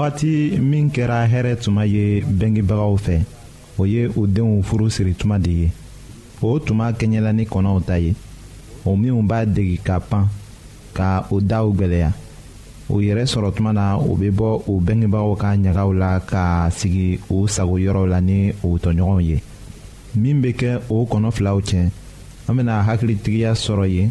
wagati min kɛra hɛrɛ tuma ye bɛngebagaw fɛ o ye u denw furu siri tuma de ye o tuma kɛɲɛla ni kɔnɔw ta ye o minnu b'a degi ka pan ka o daw gwɛlɛya u yɛrɛ sɔrɔ tuma na u bɛ bɔ u bɛngebagaw ka ɲagaw la ka sigi u sago yɔrɔw la ni u tɔɲɔgɔnw ye min bɛ kɛ o kɔnɔ filaw tiɲɛ an bɛna hakilitigiya sɔrɔ yen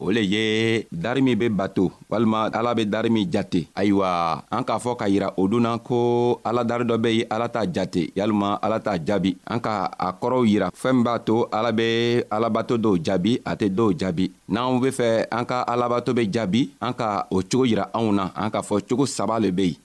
o le ye dari min be bato walima ala be dari min jate ayiwa an k'a fɔ ka yira o dun na ko ala dari dɔ be ye ala t'a jate yalima ala t'a jaabi an ka a kɔrɔw yira fɛɛn min b'a to ala be alabato dɔw jaabi a tɛ dɔw jaabi n'an be fɛ an ka alabato be jaabi an ka o cogo yira anw na an k'a fɔ cogo saba le be yen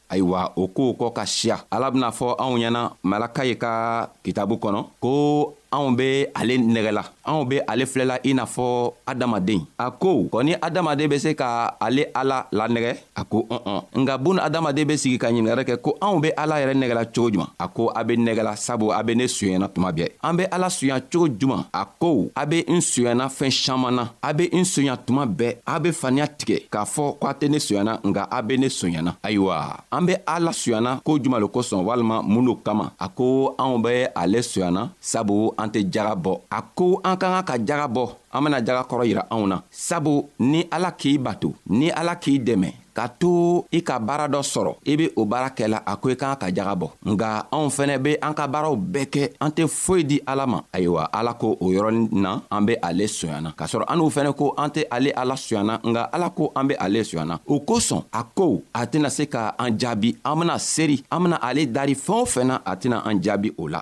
ayiwa o kow kɔ ka siya ala bena fɔ anw ɲɛna malaka ye ka kitabu kɔnɔ ko anw be ale nɛgɛla anw be ale filɛla i n'a fɔ adamaden a ko kɔ ni adamaden be se ka ale ala lanɛgɛ a ko ɔn nka bun adamaden be sigi ka ɲinigɛrɛ kɛ ko anw be ala yɛrɛ nɛgɛla cogo juman a ko a be nɛgɛla sabu a be ne sonyɛna tuma bɛɛ an be ala sonya cogo juman a ko a be n sonyɛna fɛɛn saman na a be n soɲa tuma bɛɛ a be faniya tigɛ k'a fɔ ko a tɛ ne soɲana nka a be ne soɲana ayiwa an be ala soɲana ko juman le kosɔn walima mun do kama a ko anw be ale soɲana sabu an tɛ jaga bɔ a ko an ka ka ka jaga bɔ an bena jaga kɔrɔ yira anw na sabu ni ala k'i bato ni ala k'i dɛmɛ ka to i ka baara dɔ sɔrɔ i be o baara kɛla a ko i kan ka jaga bɔ nga anw fɛnɛ be an ka baaraw bɛɛ kɛ an tɛ foyi di ala ma ayiwa ala ko o yɔrɔnin na an be ale soyana k'a sɔrɔ an'u fɛnɛ ko an tɛ ale ala soyana nga ala ko an be ale soyana o kosɔn a ko a tɛna se ka an jaabi an bena seri an bena ale dari fɛɛn o fɛn na a tɛna an jaabi o la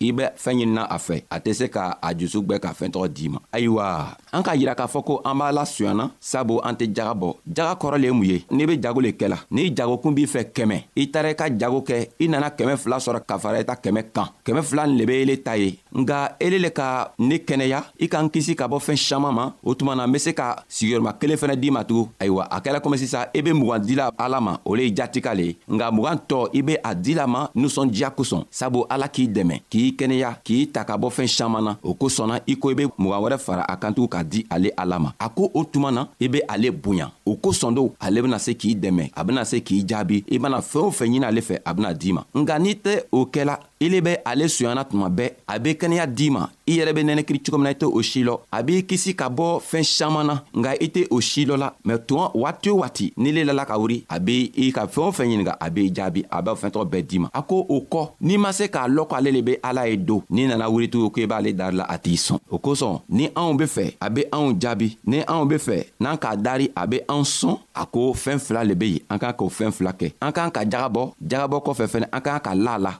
i bɛ fɛn ɲinina a fɛ a tɛ se ka a jusu gbɛ ka fɛn tɔgɔ d'i ma ayiwa an k'a yira k'a fɔ ko an b'a la sonyana sabu an tɛ jaga bɔ jaga kɔrɔ le ye mun ye n'i be jago le kɛ la n'i jagokun b'i fɛ kɛmɛ i taara i ka jago kɛ i nana kɛmɛ fila sɔrɔ ka fara i ta kɛmɛ kan kɛmɛ fila le be ele ta ye nga ele le ka ne kɛnɛya i ka n kisi ka bɔ fɛn siaman ma o tuma na n be se ka sigiyɔrɔma kelen fɛnɛ d'i ma tugun ayiwa a kɛla komi sisan i be mugan dila ala ma o le ye jatika le ye nga mugan tɔ i be a dila ma nusɔndiya kosɔn sabu ala k'i dɛmɛ k'i kɛnɛya k'i ta ka bɔ fɛn saman na o kosɔn na i ko i be mugan wɛrɛ fara a kantugu ka di ale ala ma a ko o tuma na i be ale bonya o kosɔn do ale bena se k'i dɛmɛ a bena se k'i jaabi i bena fɛɛn o fɛn ɲini ale fɛ a bena d'i ma nka n'i tɛ o kɛla i le bɛ ale sonyana tuma bɛɛ a be kɛnɛya d'i ma i yɛrɛ be nɛnɛkiri cogo min na i tɛ o si lɔ a b'i kisi ka bɔ fɛɛn siaman na nka i tɛ o si lɔ la mɛ tuma waati o waati ni le lala ka wuri a be i ka fɛɛn o fɛn ɲininga a b'i jaabi a b'a fɛɛntɔgɔ bɛɛ di ma a ko o kɔ n'i ma se k'a lɔ ko ale le be ala ye don n'i nana wuritugu ko i b'ale dari la a t'i sɔn o kosɔn ni anw be fɛ a be anw jaabi ni anw be fɛ n'an k'a dari a be anw sɔn a ko fɛɛn fila le be yen an k'an k'o fɛɛn fila kɛ an k'an ka jagabɔ jagabɔ kɔfɛ fɛnɛ an k'an ka la la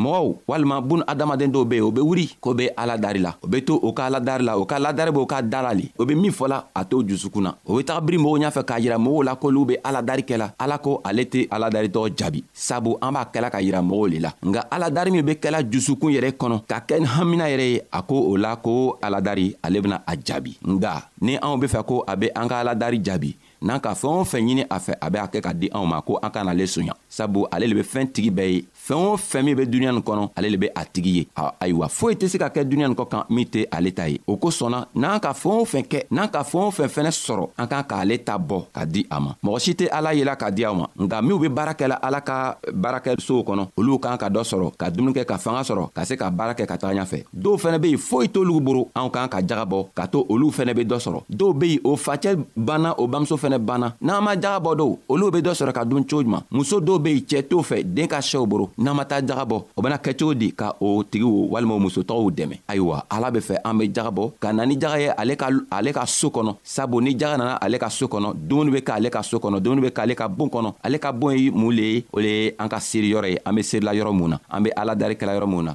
mɔgɔw walima bun adamaden dɔw be yen o be wuri k'o be ala dari la o be to o ka ala dari la o ka ala dari b'o ka dara le o be min fɔla a t'o jusukun na o be taga biri mɔgɔw ɲafɛ k'a yira mɔgɔw la k'olu be ala dari kɛla ala ko ale tɛ ala dari tɔgɔ jaabi sabu an b'a kɛla ka yira mɔgɔw le la nka ala dari min be kɛla jusukun yɛrɛ kɔnɔ ka kɛ ni hamina yɛrɛ ye a ko o la ko ala dari ale bena a jaabi nga ni anw be fɛ ko a be an ka aladari jaabi n'an ka fɛɛn o fɛn ɲini a fɛ a be a kɛ ka di anw ma ko an ka n'ale soɲa sabu ale le be fɛɛn tigi bɛɛ ye fɛɛn o fɛn min be duniɲa nin kɔnɔ ale le be a tigi ye ayiwa foyi tɛ se ka kɛ duniɲa nin kɔ kan min tɛ ale ta ye o kosɔn na n'an ka fɛɛn o fɛn kɛ n'an ka fɛɛn o fɛn fɛnɛ sɔrɔ an kan k'ale ta bɔ ka di a ma mɔgɔ si tɛ ala yela ka di aw ma nka minw be baara kɛla ala ka baarakɛsow kɔnɔ olu kan ka dɔ sɔrɔ ka dumuni kɛ ka fanga sɔrɔ ka se ka baara kɛ ka taga ɲafɛ dɔw fɛnɛ be yen foyi t'olugu boro anw kan ka jaga bɔ ka to olu fɛnɛ be dɔ sɔrɔ dɔw be yen o facɛ banna o bamuso fɛnɛ banna n'an ma jaga bɔ dɔw olu be dɔ sɔrɔ ka dun cogo juman muso dɔw be yen cɛɛ t'o fɛ den ka sɛw boro n'an ma taa jaga bɔ o bena kɛ cogo di ka o tigiw walima o muso tɔgɔw dɛmɛ ayiwa ala be fɛ an be jaga bɔ ka na ni jaga ye ale ka ale ka soo kɔnɔ sabu ni jaga nana ale ka soo kɔnɔ dumuni be k'ale ka soo kɔnɔ dumuni be k'ale ka bon kɔnɔ ale ka bon ye mun le ye o le ye an ka seeri yɔrɔ ye an be seerila yɔrɔ mun na an be ala dari kɛla yɔrɔ mun na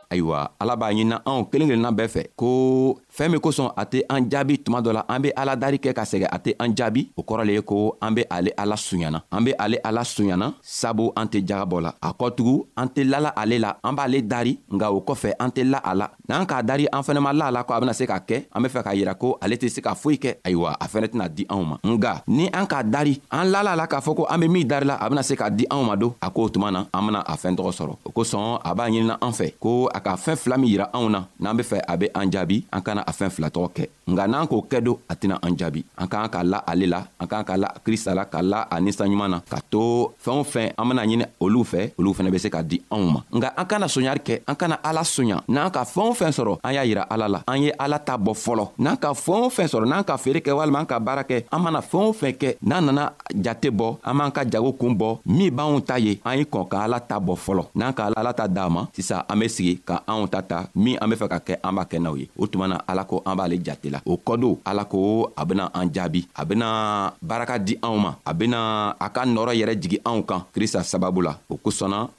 ayiwa ala b'a ɲinina anw kelen kelenna bɛɛ fɛ ko fɛɛn min kosɔn a tɛ an jaabi tuma dɔ la an be ala dari kɛ ka sɛgɛ a tɛ an jaabi o kɔrɔ le ye ko an be ale ala suɲana an be ale ala suɲana sabu an tɛ jagabɔ la a kɔtugu an tɛ lala ale la an b'ale dari nka o kɔfɛ an tɛ la a la n'an k'a dari an fɛnɛ ma la a la ko a bena se k'a kɛ an be fɛ k'a yira ko ale tɛ se ka foyi kɛ ayiwa a fɛnɛ tɛna di anw ma nga ni an k'a dari an lala a la k'a fɔ ko an be min dari la a bena se k'a di anw ma don a k'o tuma na an bena a fɛɛn tɔgɔ sɔrɔ o kosɔn a b'a ɲinina an fɛ ko a ka fɛɛn fila min yira anw na n'an be fɛ a be an jaabi an kana a fɛɛn fila tɔgɔ kɛ nka n'an k'o kɛ don a tɛna an jaabi an k'an ka la ale la an k'an ka la krista la ka la a ninsa ɲuman na ka to fɛɛn o fɛn an bena ɲini olu fɛ olu fɛnɛ be se ka di anw ma nka an kana soɲari kɛ an kana ala soɲa n'an ka fɛɛn o fɛn sɔrɔ an y'a yira ala la an ye ala ta bɔ fɔlɔ n'an ka fɛɛn o fɛn sɔrɔ n'an ka feere kɛ walima an ka baara kɛ an mana fɛɛn o fɛn kɛ n'an nana jate bɔ an b'an ka jago kun bɔ min b'anw ta ye an y'i kɔn ka ala ta bɔ fɔlɔ n'an ka ala ta d'a ma sisan an be sigi ka anw ta ta min an be fɛ ka kɛ an b'a kɛ n'aw ye o tuma na ala ko an b'ale jate la o kɔdon ala ko a bena an jaabi a bena baraka di anw ma a bena a ka nɔɔrɔ yɛrɛ jigi anw kan krista sababu la o kosɔnna